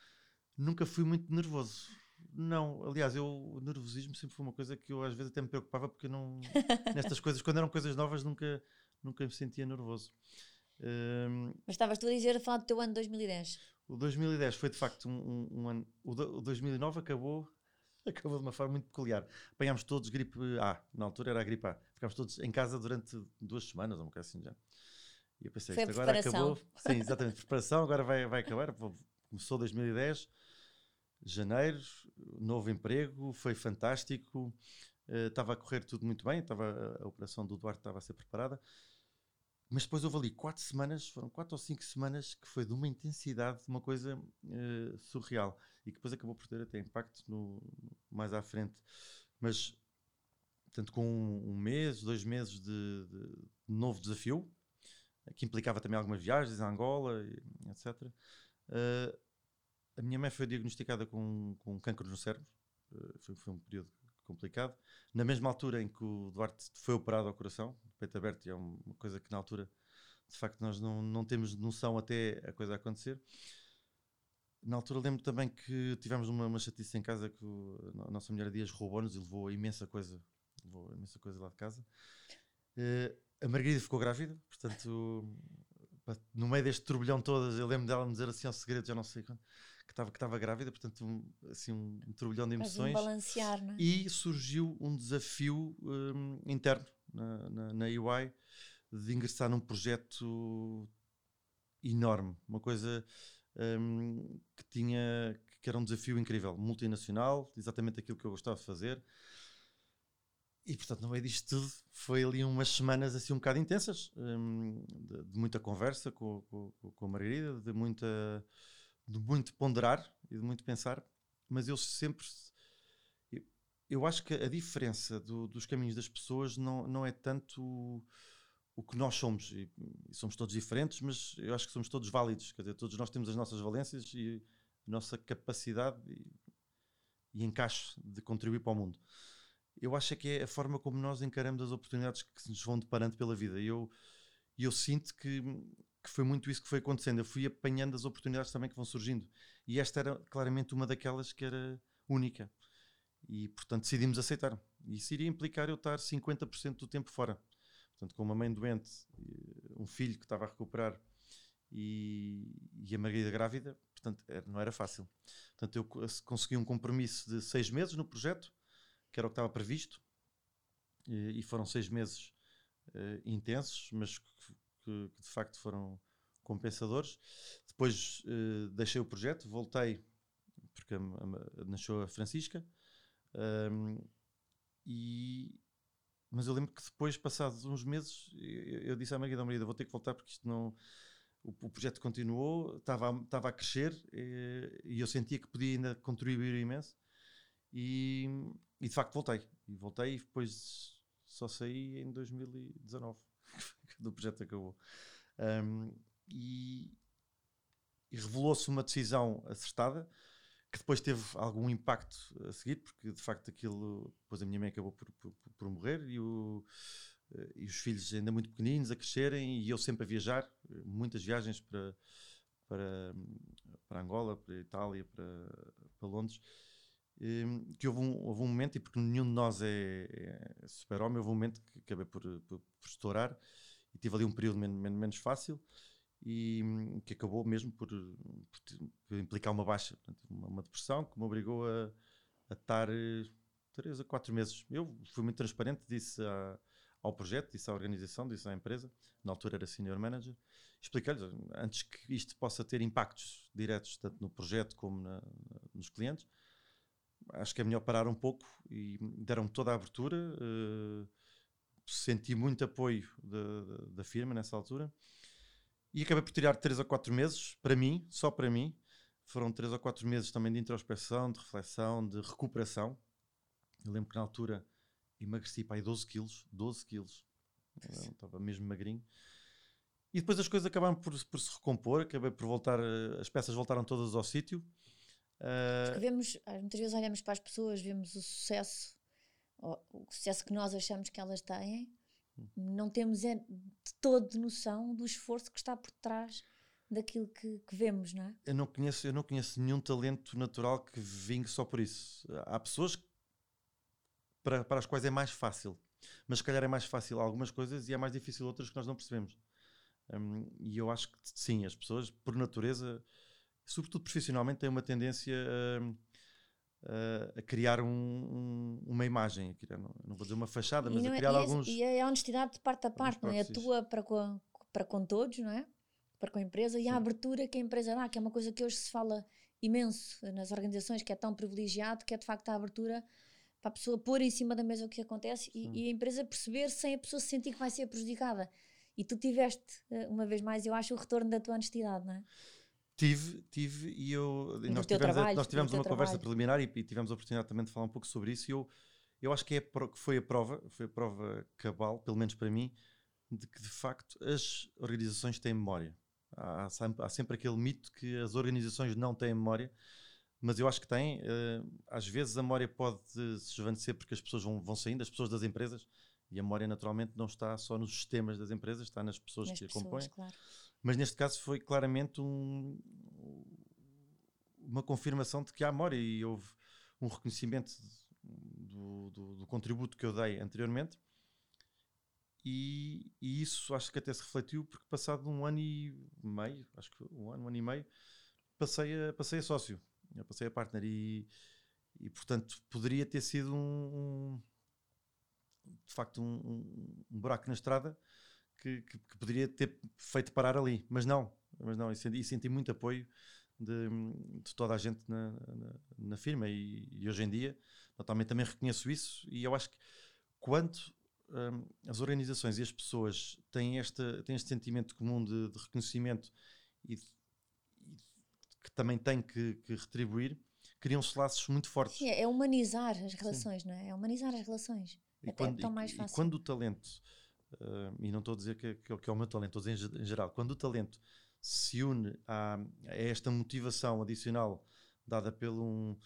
nunca fui muito nervoso. Não, aliás, eu, o nervosismo sempre foi uma coisa que eu às vezes até me preocupava porque não. nestas coisas, quando eram coisas novas, nunca, nunca me sentia nervoso. Um, Mas estavas tu a dizer a falar do teu ano de 2010. O 2010 foi de facto um, um, um ano. O, o 2009 acabou acabou de uma forma muito peculiar. Apanhámos todos gripe A, na altura era a gripe A. Ficámos todos em casa durante duas semanas, ou um bocado assim já. E eu pensei, isto agora acabou. Sim, exatamente, preparação, agora vai, vai acabar. Começou 2010 janeiro, novo emprego, foi fantástico, uh, estava a correr tudo muito bem, estava, a operação do Duarte estava a ser preparada, mas depois houve ali quatro semanas, foram quatro ou cinco semanas que foi de uma intensidade, de uma coisa uh, surreal e que depois acabou por ter até impacto no, mais à frente. Mas, tanto com um, um mês, dois meses de, de, novo desafio, que implicava também algumas viagens a Angola, etc. Uh, a minha mãe foi diagnosticada com, com câncer no cérebro, uh, foi, foi, um período complicado. Na mesma altura em que o Duarte foi operado ao coração, peito aberto, é uma coisa que na altura, de facto, nós não, não temos noção até a coisa acontecer. Na altura lembro também que tivemos uma, uma chatice em casa que o, a nossa mulher Dias roubou-nos e levou imensa coisa, levou imensa coisa lá de casa. Uh, a Margarida ficou grávida, portanto, no meio deste turbilhão todo, eu lembro dela me dizer assim ao segredo, já não sei quando, que estava que estava grávida, portanto, um, assim, um, um turbilhão de emoções. balancear, não é? E surgiu um desafio um, interno na, na, na UI de ingressar num projeto enorme, uma coisa um, que tinha que era um desafio incrível, multinacional, exatamente aquilo que eu gostava de fazer. E portanto, no meio disto tudo, foi ali umas semanas assim um bocado intensas, um, de, de, muita conversa com, com, com, a Margarida, de, muita, de muito ponderar e de muito pensar, mas eu sempre. Eu, acho que a diferença do, dos caminhos das pessoas não, não é tanto o, o que nós somos, e, e, somos todos diferentes, mas eu acho que somos todos válidos, quer dizer, todos nós temos as nossas valências e nossa capacidade e, e encaixe de contribuir para o mundo. Eu acho que é a forma como nós encaramos as oportunidades que nos vão deparando pela vida. E eu, eu sinto que, que foi muito isso que foi acontecendo. Eu fui apanhando as oportunidades também que vão surgindo. E esta era claramente uma daquelas que era única. E, portanto, decidimos aceitar. E isso iria implicar eu estar 50% do tempo fora. Portanto, com uma mãe doente, um filho que estava a recuperar e, e a Margarida grávida, portanto, era, não era fácil. Portanto, eu consegui um compromisso de seis meses no projeto, que era o que estava previsto, e, e foram seis meses uh, intensos, mas que, que, de facto foram compensadores. Depois uh, deixei o projeto, voltei, porque a, a, nasceu a Francisca, um, e, mas eu lembro que depois, passados uns meses, eu, eu disse à Margarida, Margarida, vou ter que voltar porque isto não o, o projeto continuou, estava, estava a crescer e, eh, e, eu sentia que podia ainda contribuir imenso. E, e de facto voltei. E voltei e depois só saí em 2019, quando o projeto acabou. Um, e, e revelou-se uma decisão acertada que depois teve algum impacto a seguir, porque de facto aquilo, depois a minha mãe acabou por, por, por morrer e o e os filhos ainda muito pequeninos a crescerem e eu sempre a viajar, muitas viagens para, para, para Angola, para Itália, para, para Londres, que houve um, houve um momento, e porque nenhum de nós é, é super-homem, houve um momento que acabei por, por, por estourar e tive ali um período menos, menos fácil e que acabou mesmo por, por implicar uma baixa, uma, uma, depressão que me obrigou a, a estar eh, três a quatro meses. Eu fui muito transparente, disse ao projeto, disse à organização, disse à empresa, na altura era senior manager, expliquei-lhes, antes que isto possa ter impactos diretos tanto no projeto como na, nos clientes, acho que é melhor parar um pouco e deram-me toda a abertura, uh, senti muito apoio da, da firma nessa altura e acabei por tirar 3 ou 4 meses, para mim, só para mim, foram 3 ou 4 meses também de introspeção, de reflexão, de recuperação. Eu lembro que na altura emagreci para aí 12 quilos, 12 quilos, estava mesmo magrinho. E depois as coisas acabaram por, por, se recompor, acabei por voltar, eh, as peças voltaram todas ao sítio. Uh... Porque vemos, muitas vezes olhamos para as pessoas, vemos o sucesso, o sucesso que nós achamos que elas têm, hum. não temos é, de todo noção do esforço que está por trás daquilo que, que, vemos, não é? Eu não conheço, eu não conheço nenhum talento natural que vingue só por isso. Há pessoas para, para as quais é mais fácil. Mas se calhar é mais fácil algumas coisas e é mais difícil outras que nós não percebemos. Um, e eu acho que sim, as pessoas, por natureza, sobretudo profissionalmente, têm uma tendência a, a criar um, um, uma imagem, a criar, não, não, vou dizer uma fachada, mas a é, criar e alguns. E é a honestidade de parte a parte, não é? A tua para com, para com todos, não é? Para com a empresa e sim. a abertura que a empresa dá, que é uma coisa que hoje se fala imenso nas organizações, que é tão privilegiado, que é de facto a abertura para a pessoa pôr em cima da mesa o que acontece e, e, a empresa perceber sem a pessoa se sentir que vai ser prejudicada. E tu tiveste, eh, uma vez mais, eu acho, o retorno da tua honestidade, não é? Tive, tive, e eu. E nós, tivemos trabalho, nós tivemos uma conversa preliminar e, e, tivemos a oportunidade também de falar um pouco sobre isso. E eu, eu acho que, é, que foi a prova, foi a prova cabal, pelo menos para mim, de que de facto as organizações têm memória. Há, há sempre aquele mito que as organizações não têm memória mas eu acho que tem. Uh, às vezes a memória pode se desvanecer porque as pessoas vão, vão saindo, as pessoas das empresas, e a memória naturalmente não está só nos sistemas das empresas, está nas pessoas nas que pessoas, a compõem. Claro. Mas neste caso foi claramente um, uma confirmação de que há memória e houve um reconhecimento do, do, do contributo que eu dei anteriormente. E, e, isso acho que até se refletiu porque passado um ano e meio, acho que um ano, um ano e meio, passei a, passei a sócio. Eu passei a partner e, e portanto poderia ter sido um, um de facto um, um, buraco na estrada que, que, que, poderia ter feito parar ali, mas não, mas não, e senti, e senti muito apoio de, de toda a gente na, na, na firma e, e, hoje em dia naturalmente também reconheço isso e eu acho que quando um, as organizações e as pessoas têm, esta, têm este sentimento comum de, de reconhecimento e, e, que também têm que, que retribuir, criam-se laços muito fortes. Sim, é humanizar as relações, Sim. não é? É humanizar as relações. E Até quando, é tão mais fácil. E quando o talento, uh, e não estou a dizer que, que, que é o meu talento, estou a dizer em, em geral, quando o talento se une a, a, esta motivação adicional dada pelo um,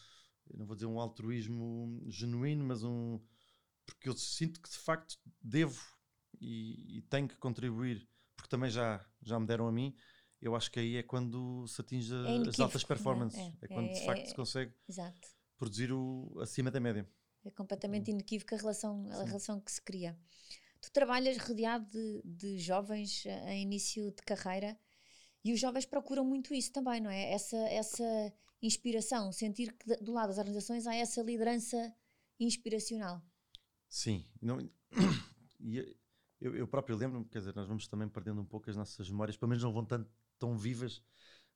não vou dizer um altruísmo genuíno, mas um porque eu sinto que de facto devo e, e tenho que contribuir, porque também já, já me deram a mim, eu acho que aí é quando se atinge é as altas performances. É, é, é quando de facto é, se consegue produzir o acima da média. É completamente inequívoca a relação, a relação que se cria. Tu trabalhas rodeado de, de jovens em início de carreira e os jovens procuram muito isso também, não é? Essa, essa inspiração, sentir que do lado das organizações há essa liderança inspiracional. Sim. Não, e eu, eu próprio lembro-me, quer dizer, nós vamos também perdendo um pouco as nossas memórias, pelo menos não vão tanto, tão vivas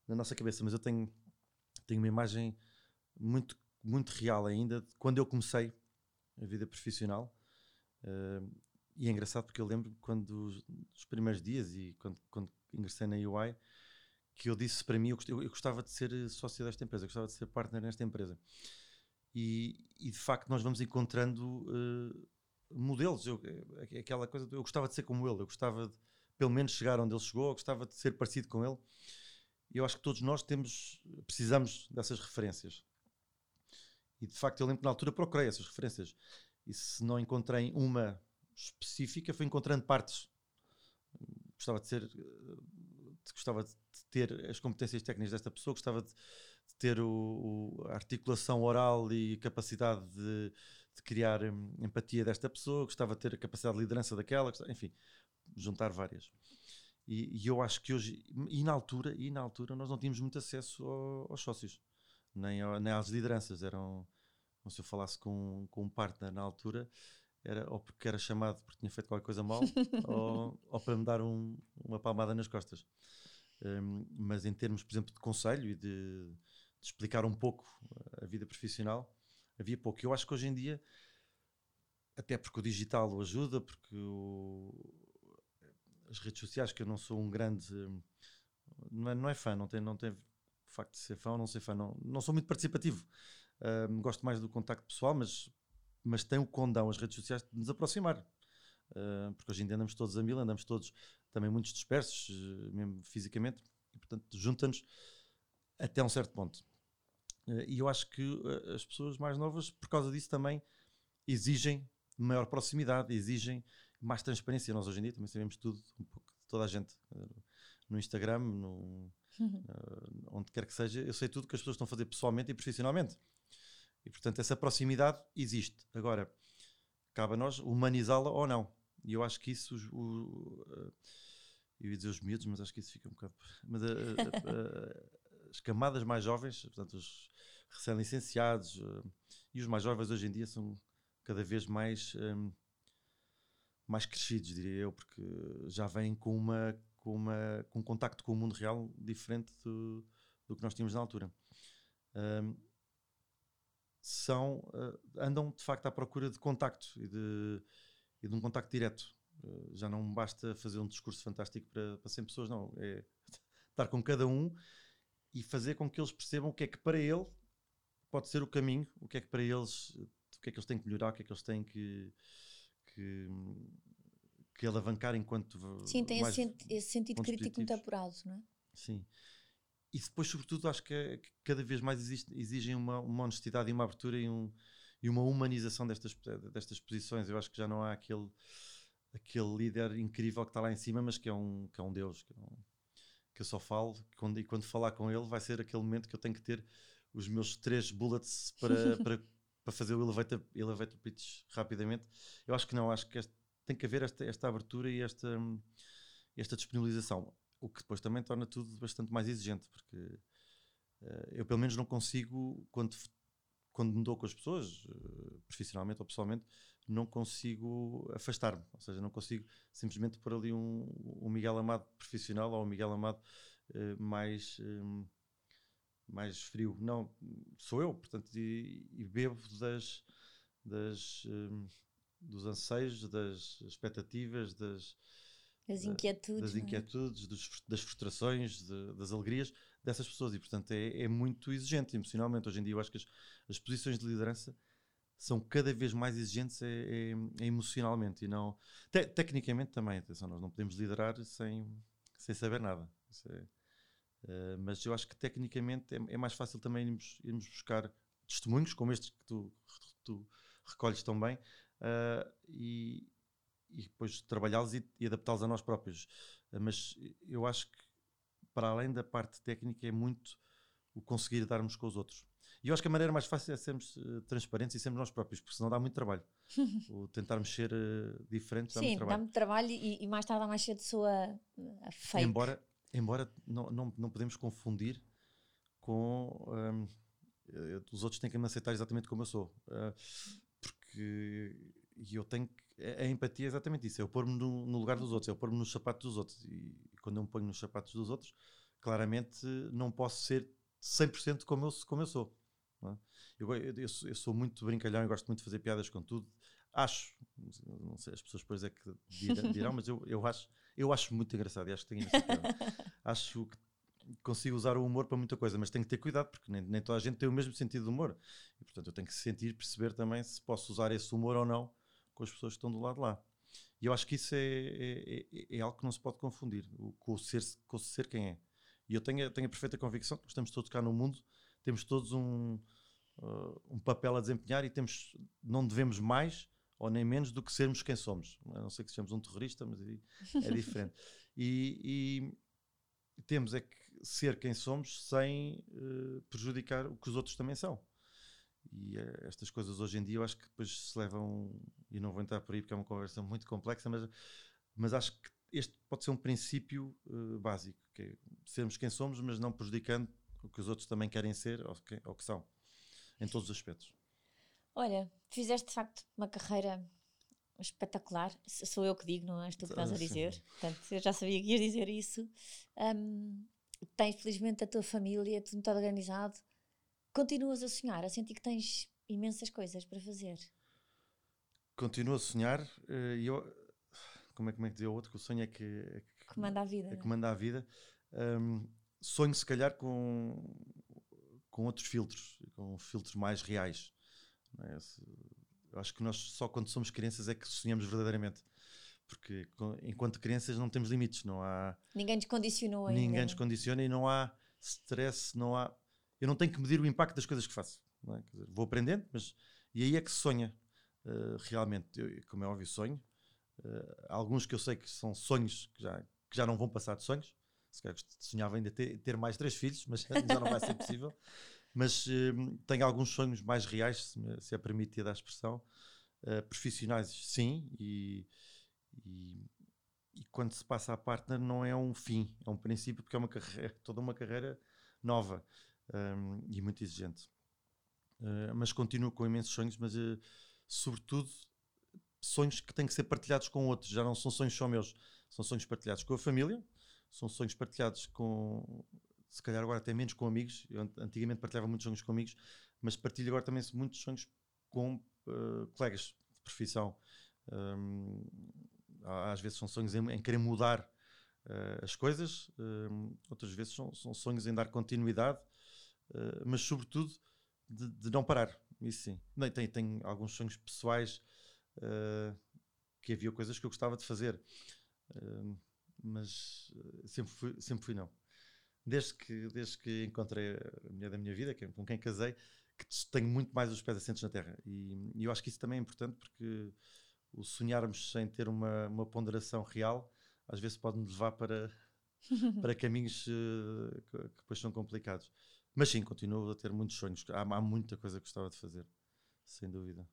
na nossa cabeça, mas eu tenho, tenho uma imagem muito, muito real ainda de quando eu comecei a vida profissional. Uh, e é engraçado porque eu lembro quando os, os, primeiros dias e quando, quando ingressei na UI que eu disse para mim eu, eu, gostava de ser sócio desta empresa, eu gostava de ser partner nesta empresa. E, e de facto nós vamos encontrando uh, modelos. Eu, é aquela coisa, eu gostava de ser como ele, eu gostava de pelo menos chegar onde ele chegou, eu gostava de ser parecido com ele. Eu acho que todos nós temos, precisamos dessas referências. E de facto eu lembro que na altura procurei essas referências. E se não encontrei uma específica, fui encontrando partes. Gostava de ser, eh, gostava de ter as competências técnicas desta pessoa, gostava de ter o, a articulação oral e capacidade de, de, criar hum, empatia desta pessoa, gostava de ter a capacidade de liderança daquela, enfim, juntar várias. E, e, eu acho que hoje, e na altura, e na altura nós não tínhamos muito acesso ao, aos sócios, nem, ao, nem às lideranças. Eram, se eu falasse com, com um partner na altura, era ou porque era chamado porque tinha feito qualquer coisa mal, ou, ou, para me dar um, uma palmada nas costas. Um, mas em termos, por exemplo, de conselho e de, de explicar um pouco a vida profissional, havia pouco. Eu acho que hoje em dia, até porque o digital o ajuda, porque o, as redes sociais, que eu não sou um grande. Não é, não é fã, não tem, não tem o facto de ser fã ou não ser fã, não, não sou muito participativo. Uh, gosto mais do contacto pessoal, mas, mas tem o condão as redes sociais de nos aproximar. Uh, porque hoje em dia andamos todos a mil, andamos todos também muitos dispersos, mesmo fisicamente, e portanto junta-nos até um certo ponto. Eh, e eu acho que as pessoas mais novas, por causa disso, também exigem maior proximidade, exigem mais transparência. Nós hoje em dia também sabemos tudo, um pouco de toda a gente. Eh, no Instagram, no, uhum. onde quer que seja, eu sei tudo que as pessoas estão a fazer pessoalmente e profissionalmente. E portanto, essa proximidade existe. Agora, cabe a nós humanizá-la ou não. E eu acho que isso, o, o, eu ia dizer os miúdos, mas acho que isso fica um bocado. Mas as camadas mais jovens, portanto, os recém-licenciados e os mais jovens hoje em dia são cada vez mais, um, ehm, mais crescidos, diria eu, porque já vêm com, uma, com, uma, com um contacto com o mundo real diferente do, do que nós tínhamos na altura. Um, ehm, são, uh, andam de facto à procura de contacto e de, e de um contacto direto. Uh, já não basta fazer um discurso fantástico para, para 100 pessoas, não. É estar com cada um e fazer com que eles percebam o que é que para ele pode ser o caminho, o que é que para eles, o que é que eles têm que melhorar, o que é que eles têm que, que, que alavancar enquanto. Sim, tem esse, esse, sentido crítico muito apurado, não é? Sim. E depois, sobretudo, acho que, é, que cada vez mais existe, exigem uma, uma, honestidade e uma abertura e, um, e uma humanização destas, destas posições. Eu acho que já não há aquele, aquele líder incrível que está lá em cima, mas que é um, que é um Deus, que é um, que eu só falo, quando, e quando falar com ele vai ser aquele momento que eu tenho que ter os meus três bullets para, para, para fazer o elevator, elevator pitch rapidamente. Eu acho que não, acho que este, tem que haver esta, esta abertura e esta, esta disponibilização, o que depois também torna tudo bastante mais exigente, porque uh, eu pelo menos não consigo, quando, quando me dou com as pessoas, uh, profissionalmente ou pessoalmente, não consigo afastar-me, ou seja, não consigo simplesmente pôr ali um, um Miguel Amado profissional ou um Miguel Amado uh, mais, um, mais frio. Não, sou eu, portanto, e, e bebo das, das, um, dos anseios, das expectativas, das, das inquietudes, das, é? inquietudes dos, das frustrações, de, das alegrias dessas pessoas. E, portanto, é, é, muito exigente emocionalmente. Hoje em dia, eu acho que as, as posições de liderança são cada vez mais exigentes é, é, é emocionalmente e não. Te, tecnicamente também, atenção, nós não podemos liderar sem, sem saber nada. Uh, mas eu acho que tecnicamente é, é, mais fácil também irmos, irmos buscar testemunhos como estes que tu, tu recolhes tão bem uh, e, e depois trabalhá-los e, e adaptá-los a nós próprios. Uh, mas eu acho que para além da parte técnica é muito o conseguir darmos com os outros. E eu acho que a maneira mais fácil é sermos uh, transparentes e sermos nós próprios, porque senão dá muito trabalho. o tentarmos ser uh, diferentes dá Sim, muito trabalho. dá muito trabalho e, e mais tarde ou mais cedo soa a fake. Embora, embora não, não, não podemos confundir com... Um, os outros têm que me aceitar exatamente como eu sou. Uh, porque eu tenho que, a, empatia é exatamente isso, é eu pôr-me no, no, lugar dos outros, é eu pôr-me nos sapatos dos outros. E, quando eu me ponho nos sapatos dos outros, claramente não posso ser 100% como eu, como eu sou. É? Eu, eu, eu, sou, muito brincalhão e gosto muito de fazer piadas com tudo. Acho, não sei, as pessoas depois é que dirão, dirão mas eu, eu, acho, eu acho muito engraçado e acho que tenho Acho que consigo usar o humor para muita coisa, mas tenho que ter cuidado porque nem, nem toda a gente tem o mesmo sentido de humor. E portanto eu tenho que sentir, perceber também se posso usar esse humor ou não com as pessoas que estão do lado de lá. E eu acho que isso é, é, é, é algo que não se pode confundir com o ser, com o ser quem é. E eu tenho, tenho a perfeita convicção que estamos todos cá no mundo, temos todos um, uh, um papel a desempenhar e temos, não devemos mais ou nem menos do que sermos quem somos. A não ser que sejamos um terrorista, mas é diferente. e, e, temos é que ser quem somos sem uh, prejudicar o que os outros também são. E uh, estas coisas hoje em dia eu acho que depois se levam, e não vou entrar por aí porque é uma conversa muito complexa, mas, mas acho que este pode ser um princípio uh, básico, que é sermos quem somos, mas não prejudicando o que os outros também querem ser ou que, ou que são, em todos os aspectos. Olha, fizeste de facto uma carreira espetacular. Sou eu que digo, não és tu que estás a dizer. Sim. Portanto, eu já sabia que ias dizer isso. Um, tens, felizmente, a tua família, tudo muito organizado. Continuas a sonhar, a sentir que tens imensas coisas para fazer. Continuo a sonhar eh, e eu como é, como é que dizia o outro, que o sonho é que, é que comanda a vida. É que comanda a vida. Um, sonho se calhar com, com outros filtros, com filtros mais reais. É? Eu acho que nós só quando somos crianças é que sonhamos verdadeiramente. Porque enquanto crianças não temos limites, não há. Ninguém nos condicionou ainda. Ninguém nos condiciona e não há stress, não há. Eu não tenho que medir o impacto das coisas que faço. É? Dizer, vou aprendendo, mas. E aí é que se sonha. Uh, realmente, eu, como é óbvio, sonho. Uh, alguns que eu sei que são sonhos que já, que já não vão passar de sonhos. Se calhar sonhava ainda ter, ter mais três filhos, mas já não vai ser possível. Mas uh, tenho alguns sonhos mais reais, se, me, se é permitida a expressão. Uh, profissionais, sim, e, e, e, quando se passa a partner não é um fim, é um princípio, porque é uma carreira, toda uma carreira nova um, e muito exigente. Uh, mas continuo com imensos sonhos, mas sobretudo sonhos que têm que ser partilhados com outros, já não são sonhos só meus, são sonhos partilhados com a família, são sonhos partilhados com, se calhar agora até menos com amigos, eu antigamente partilhava muitos sonhos com amigos, mas partilho agora também muitos sonhos com uh, colegas de profissão. Um, às vezes são sonhos em, em querer mudar uh, as coisas, um, outras vezes são, são, sonhos em dar continuidade, uh, mas sobretudo de, de, não parar. Isso sim. Tem, tem alguns sonhos pessoais uh, que havia coisas que eu gostava de fazer, uh, mas eh, sempre fui, sempre fui não. Desde que, desde que encontrei a mulher da minha vida, com quem casei, que tenho muito mais os pés assentos na terra. E, e, eu acho que isso também é importante porque o sonharmos sem ter uma, uma ponderação real às vezes pode nos levar para, para caminhos uh, que, que depois são complicados. Mas sim, continuo a ter muitos sonhos. Há, há muita coisa que gostava de fazer, sem dúvida.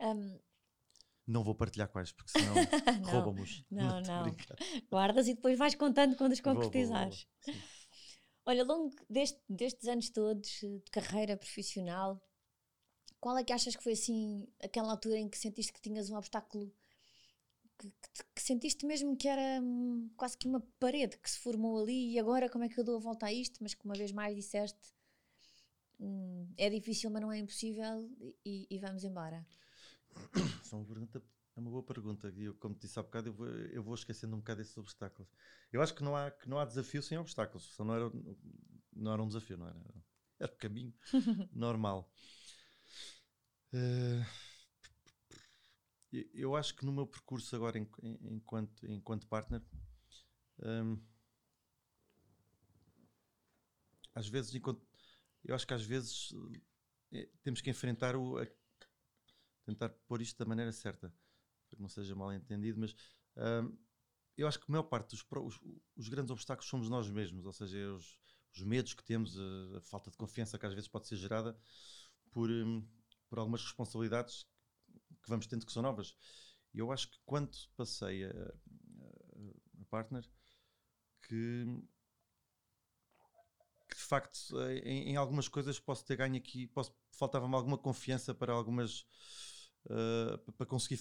Um, não vou partilhar quais, porque senão roubamos. Não, não. não. Guardas e depois vais contando quando os concretizares. Vou, vou, vou. Olha, ao longo deste, destes anos todos de carreira profissional, qual é que achas que foi assim aquela altura em que sentiste que tinhas um obstáculo que, que, que, sentiste mesmo que era um, quase que uma parede que se formou ali e agora como é que eu dou a volta a isto, mas que uma vez mais disseste hum, é difícil, mas não é impossível e, e vamos embora? É uma pergunta é uma boa pergunta. E eu, como te disse há bocado, eu vou, eu vou esquecendo um bocado esses obstáculos. Eu acho que não há, que não há desafio sem obstáculos. Só não era, não era um desafio, não era? Era um caminho normal. Uh, eu acho que no meu percurso agora enquanto, enquanto partner, um, às vezes, enquanto, eu acho que às vezes é, temos que enfrentar o. A, tentar pôr isto da maneira certa para que não seja mal entendido, mas um, eu acho que a maior parte dos os, os, grandes obstáculos somos nós mesmos, ou seja, os, os medos que temos, a, a, falta de confiança que às vezes pode ser gerada por, um, por algumas responsabilidades que vamos tendo que são novas. E eu acho que quando passei a, a, partner, que, que, de facto em, em, algumas coisas posso ter ganho aqui, faltava-me alguma confiança para algumas uh, para conseguir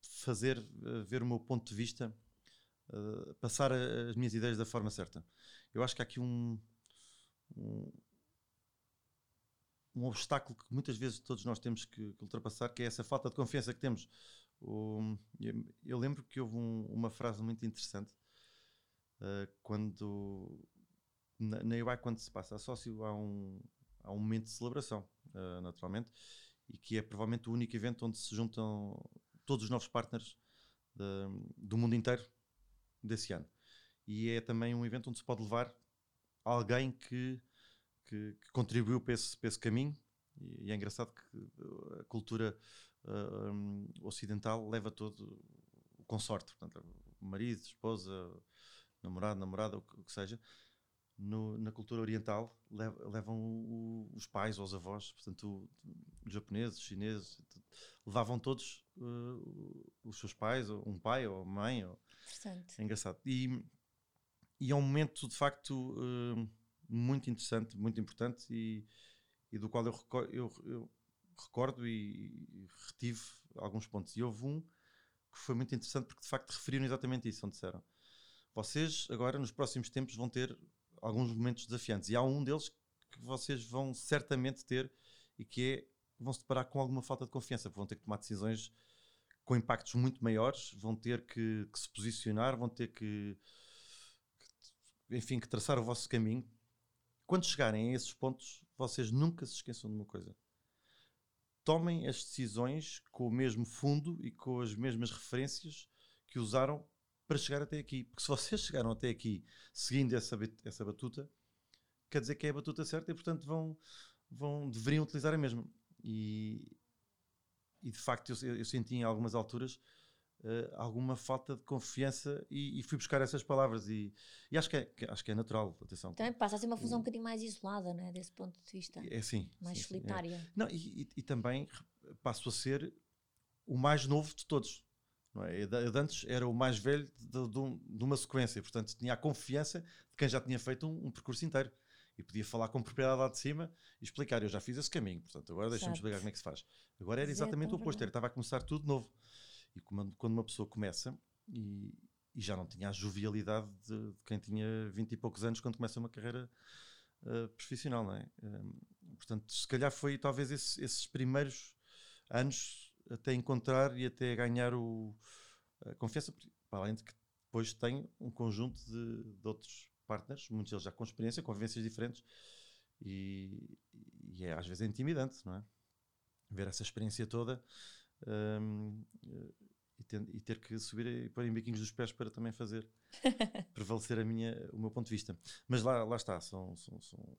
fazer uh, ver o meu ponto de vista, uh, passar a, as minhas ideias da forma certa. Eu acho que há aqui um, um, um obstáculo que muitas vezes todos nós temos que, que ultrapassar, que é essa falta de confiança que temos. Eu, lembro que houve um, uma frase muito interessante uh, quando na, na UI, quando se passa a sócio, há um, há um momento de celebração, uh, naturalmente, e que é provavelmente o único evento onde se juntam todos os novos partners de, do mundo inteiro desse ano. E é também um evento onde se pode levar alguém que, que, que contribuiu para esse, para esse caminho. E, e, é engraçado que a cultura uh, um, ocidental leva todo o consorte, portanto, marido, esposa, namorado, namorada, o que, o que seja. No, na cultura oriental levam o, os pais ou os avós, portanto, os japoneses, os chineses, levavam todos uh, os seus pais, um pai ou mãe. Ou... É engraçado. E, e é um momento de facto uh, muito interessante, muito importante e, e do qual eu, eu, eu recordo e, retive alguns pontos. E houve um que foi muito interessante porque de facto referiram exatamente isso, onde disseram vocês agora nos próximos tempos vão ter alguns momentos desafiantes e há um deles que vocês vão certamente ter e que é vão se deparar com alguma falta de confiança, vão ter que tomar decisões com impactos muito maiores, vão ter que, que se posicionar, vão ter que, que, enfim, que traçar o vosso caminho. Quando chegarem a esses pontos, vocês nunca se esqueçam de uma coisa. Tomem as decisões com o mesmo fundo e com as mesmas referências que usaram para chegar até aqui. Porque se vocês chegaram até aqui seguindo essa, essa batuta, quer dizer que é a batuta certa e, portanto, vão, vão, deveriam utilizar a mesma. E, e de facto eu, eu senti em algumas alturas uh, alguma falta de confiança e, e, fui buscar essas palavras e, e acho, que é, acho que é natural, atenção. Também passa a ser uma função um bocadinho mais isolada, não é? Desse ponto de vista. É sim. Mais sim, solitária. Sim, é. Não, e, e, também passo a ser o mais novo de todos. Não é? Eu de antes era o mais velho de, de, de, uma sequência, portanto tinha a confiança de quem já tinha feito um, um percurso inteiro e podia falar com propriedade lá de cima e explicar. Eu já fiz esse caminho, portanto, agora deixa-me explicar como é que se faz. Agora era exatamente o oposto, estava a começar tudo novo. E quando uma pessoa começa e, e já não tinha a jovialidade de, de, quem tinha 20 e poucos anos quando começa uma carreira uh, profissional, não é? Um, portanto, se calhar foi talvez esse, esses primeiros anos até encontrar e até ganhar o, a confiança, para além de que depois tenho um conjunto de, de outros partners, muitos deles já com experiência, com vivências diferentes, e, e é às vezes intimidante, não é? Ver essa experiência toda um, e, ter, que subir e pôr em biquinhos dos pés para também fazer prevalecer a minha, o meu ponto de vista. Mas lá, lá está, são, são, são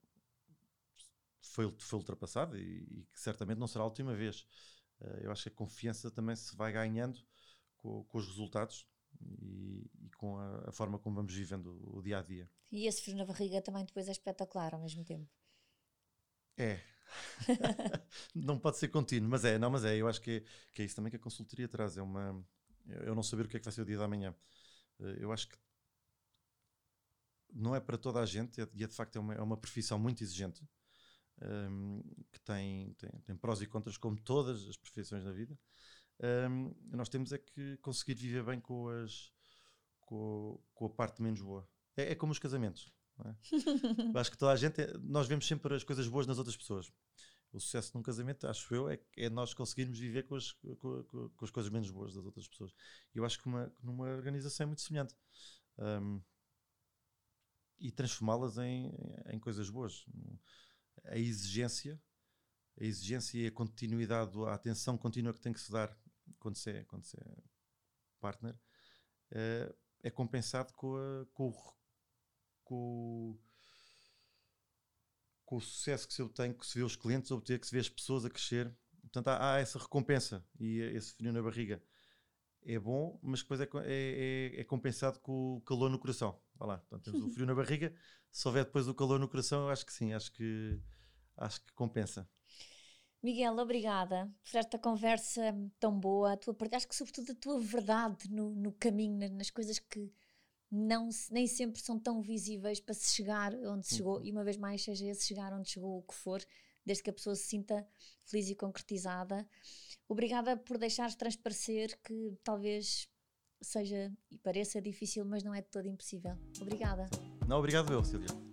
foi, foi ultrapassado e, e, certamente não será a última vez. Uh, eu acho que a confiança também se vai ganhando com, com os resultados e, e com a, a, forma como vamos vivendo o dia a dia. E esse frio na barriga também depois é espetacular ao mesmo tempo. É. não pode ser contínuo, mas é, não, mas é, eu acho que é, que é isso também que a consultoria traz, é uma eu não saber o que é que vai ser o dia da manhã. Eh, eu acho que não é para toda a gente, e é, de facto é uma, é uma profissão muito exigente, um, ehm, que tem, tem, tem prós e contras, como todas as profissões na vida um, nós temos é que conseguir viver bem com, as, com, com a parte menos boa. É, é como os casamentos. É? acho que toda a gente, é, nós vemos sempre as coisas boas nas outras pessoas. O sucesso num casamento, acho eu, é, é nós conseguirmos viver com as, com, com, as coisas menos boas das outras pessoas. E eu acho que uma, numa organização é muito semelhante. Um, e transformá-las em, em coisas boas. A exigência, a exigência e a continuidade, a atenção contínua que tem que se dar quando se é, quando é partner, é, é compensado com, a, com, o, com, com, o sucesso que se obtém, que se vê os clientes obter, que se vê as pessoas a crescer. Portanto, há, há essa recompensa e esse frio na barriga é bom, mas depois é, é, é, é compensado com o calor no coração. Vá lá, portanto, temos o frio na barriga. Se houver depois o calor no coração, eu acho que sim, acho que, acho que compensa. Miguel, obrigada por esta conversa tão boa. A tua, acho que, sobretudo, a tua verdade no, no caminho, nas coisas que não, nem sempre são tão visíveis para se chegar onde se chegou. Uhum. E uma vez mais, seja esse chegar onde chegou o que for, desde que a pessoa se sinta feliz e concretizada. Obrigada por deixares transparecer que talvez seja e pareça difícil, mas não é de todo impossível. Obrigada. Não, obrigado eu, Silvia.